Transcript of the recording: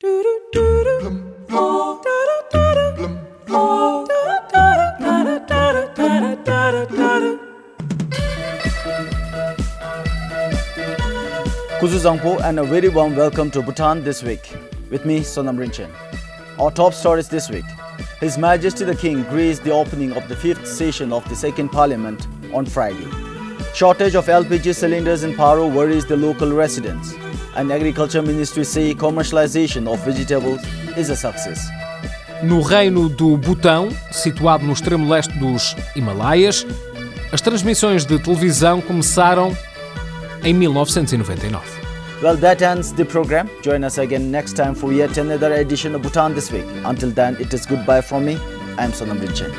Kuzu Zangpo and a very warm welcome to Bhutan this week. With me, Sonam Rinchen. Our top stories this week. His Majesty the King graced the opening of the fifth session of the Second Parliament on Friday. Shortage of LPG cylinders in Paro worries the local residents. And Agriculture Ministry say commercialization of vegetables is a success. No reino do Butão, situado no extremo leste dos Himalaias, as transmissões de televisão começaram em 1999. Well, that ends the program. Join us again next time for yet another edition of Bhutan this week. Until then, it is goodbye from me. I am Sonam Rinchen.